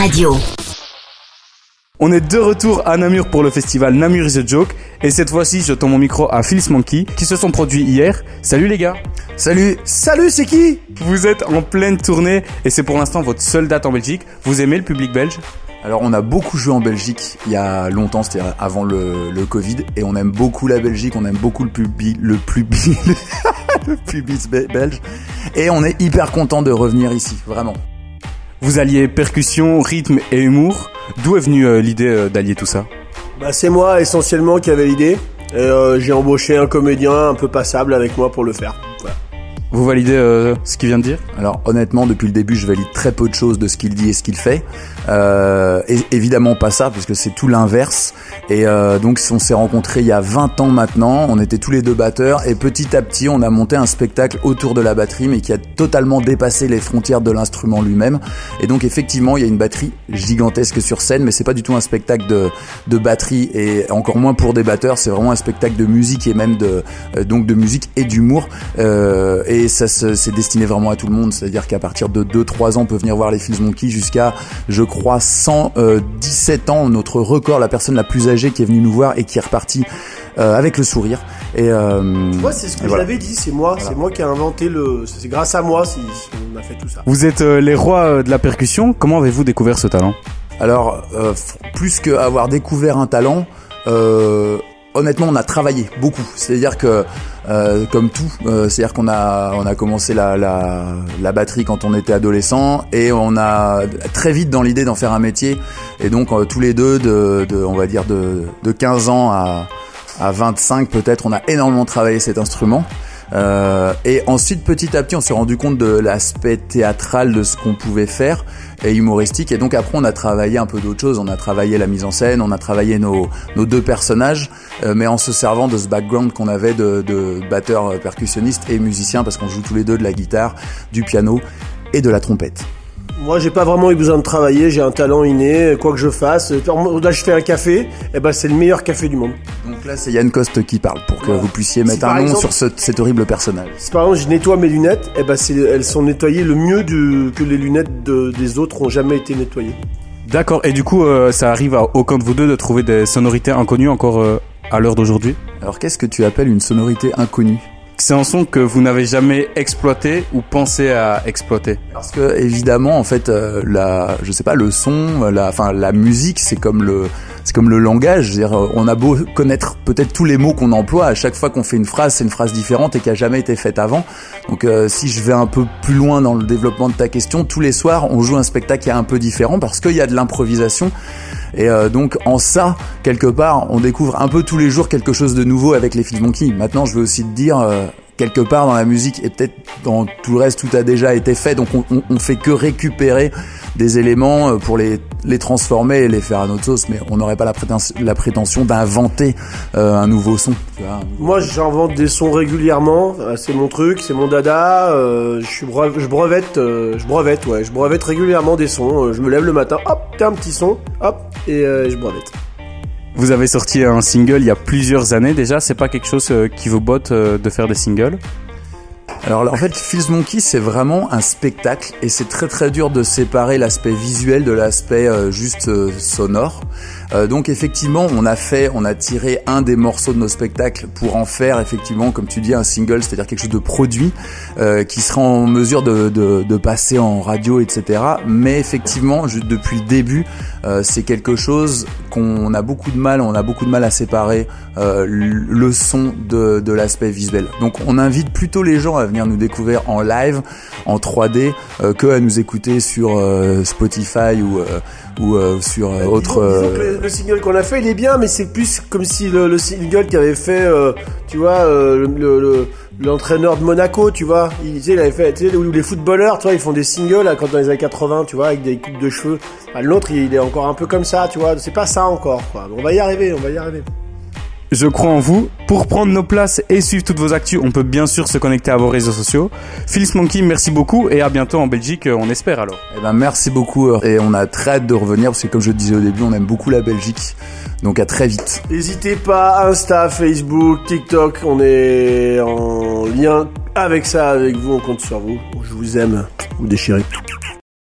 Radio. On est de retour à Namur pour le festival Namur is a Joke et cette fois-ci je tends mon micro à Phyllis Monkey qui se sont produits hier. Salut les gars Salut Salut, c'est qui? Vous êtes en pleine tournée et c'est pour l'instant votre seule date en Belgique. Vous aimez le public belge? Alors on a beaucoup joué en Belgique il y a longtemps, c'était avant le, le Covid, et on aime beaucoup la Belgique, on aime beaucoup le public, le public, le public be- belge, et on est hyper content de revenir ici, vraiment. Vous alliez percussion, rythme et humour. D'où est venue euh, l'idée euh, d'allier tout ça? Bah c'est moi essentiellement qui avait l'idée. Euh, j'ai embauché un comédien un peu passable avec moi pour le faire. Voilà. Vous validez euh, ce qu'il vient de dire? Alors honnêtement, depuis le début, je valide très peu de choses de ce qu'il dit et ce qu'il fait. Euh, et évidemment pas ça, puisque c'est tout l'inverse. Et euh, donc on s'est rencontrés il y a 20 ans maintenant, on était tous les deux batteurs, et petit à petit on a monté un spectacle autour de la batterie, mais qui a totalement dépassé les frontières de l'instrument lui-même. Et donc effectivement, il y a une batterie gigantesque sur scène, mais c'est pas du tout un spectacle de, de batterie, et encore moins pour des batteurs, c'est vraiment un spectacle de musique et même de, euh, donc de musique et d'humour. Euh, et ça c'est destiné vraiment à tout le monde, c'est-à-dire qu'à partir de 2-3 ans, on peut venir voir les Fils Monkey jusqu'à, je crois, 117 ans, notre record, la personne la plus âgée qui est venue nous voir et qui est repartie euh, avec le sourire. Et euh, Moi c'est ce que et voilà. dit, c'est moi, c'est moi qui ai inventé le. C'est grâce à moi si, si on a fait tout ça. Vous êtes euh, les rois euh, de la percussion. Comment avez-vous découvert ce talent? Alors, euh, plus qu'avoir découvert un talent, euh, honnêtement, on a travaillé beaucoup. C'est-à-dire que, euh, comme tout, euh, c'est-à-dire qu'on a, on a commencé la, la, la batterie quand on était adolescent et on a très vite dans l'idée d'en faire un métier. Et donc, euh, tous les deux, de, de, on va dire de, de 15 ans à, à 25 peut-être, on a énormément travaillé cet instrument. Euh, et ensuite, petit à petit, on s'est rendu compte de l'aspect théâtral de ce qu'on pouvait faire et humoristique. Et donc après, on a travaillé un peu d'autres choses. On a travaillé la mise en scène, on a travaillé nos, deux personnages, euh, mais en se servant de ce background qu'on avait de, de batteur euh, percussionniste et musicien, parce qu'on joue tous les deux de la guitare, du piano et de la trompette. Moi j'ai pas vraiment eu besoin de travailler, j'ai un talent inné, quoi que je fasse. Là je fais un café, et ben c'est le meilleur café du monde. Donc là, c'est Yann Coste qui parle pour que Ouais. vous puissiez Si mettre un nom exemple- sur ce- cet horrible personnage. Si par exemple je nettoie mes lunettes, et ben c'est, elles sont nettoyées le mieux du, que les lunettes de- des autres ont jamais été nettoyées. D'accord. Et du coup, euh, ça arrive à aucun de vous deux de trouver des sonorités inconnues encore euh, à l'heure d'aujourd'hui? Alors qu'est-ce que tu appelles une sonorité inconnue? C'est un son que vous n'avez jamais exploité ou pensé à exploiter Parce que évidemment, en fait, euh, la, je sais pas, le son, la, enfin, la musique, c'est comme le, c'est comme le langage. Dire, euh, on a beau connaître peut-être tous les mots qu'on emploie, à chaque fois qu'on fait une phrase, c'est une phrase différente et qui a jamais été faite avant. Donc, euh, si je vais un peu plus loin dans le développement de ta question, tous les soirs, on joue un spectacle qui est un peu différent parce qu'il y a de l'improvisation. Et euh, donc en ça, quelque part, on découvre un peu tous les jours quelque chose de nouveau avec les Fils Monkey. Maintenant, je veux aussi te dire, euh, quelque part dans la musique et peut-être dans tout le reste, tout a déjà été fait. Donc on, on, fait que récupérer des éléments euh, pour les, les transformer et les faire à notre sauce. Mais on n'aurait pas la, prétention, la prétention d'inventer euh, un nouveau son. Moi, j'invente des sons régulièrement. euh, C'est mon truc, c'est mon dada. je brevette, ouais, je brevette régulièrement des sons. je me lève le matin, hop, t'as un petit son, hop, et je brevette. Vous avez sorti un single il y a plusieurs années déjà. C'est pas quelque chose euh, qui vous botte euh, de faire des singles? Alors là, en fait, Feels Monkey, c'est vraiment un spectacle et c'est très très dur de séparer l'aspect visuel de l'aspect euh, juste sonore. Donc effectivement, on a fait, on a tiré un des morceaux de nos spectacles pour en faire effectivement, comme tu dis, un single, c'est-à-dire quelque chose de produit qui sera en mesure de, de, passer en radio, etc. Mais effectivement, depuis le début, c'est quelque chose qu'on a beaucoup de mal, on a beaucoup de mal à séparer euh, le son de, de l'aspect visuel. Donc on invite plutôt les gens à venir nous découvrir en live, en 3D, euh, que à nous écouter sur euh, Spotify ou, ou sur autre... Disons- disons que le, le single qu'on a fait, il est bien, mais c'est plus comme si le, le single qu'avait fait, euh, tu vois, le, le- l'entraîneur de Monaco, tu vois, il, tu sais, il avait fait, tu sais, où les footballeurs, tu vois, ils font des singles là, quand dans les années 80, tu vois, avec des coupes de cheveux. L'autre, il est encore un peu comme ça, tu vois, c'est pas ça encore, quoi. On va y arriver, on va y arriver. Je crois en vous. Pour prendre nos places et suivre toutes vos actus, on peut bien sûr se connecter à vos réseaux sociaux. Phyllis Monkey, merci beaucoup et à bientôt en Belgique, euh, on espère alors. Eh ben merci beaucoup euh, et on a très hâte de revenir parce que comme je le disais au début, on aime beaucoup la Belgique. Donc à très vite. N'hésitez pas, Insta, Facebook, TikTok, on est en lien avec ça, avec vous, on compte sur vous. Je vous aime, vous déchirez.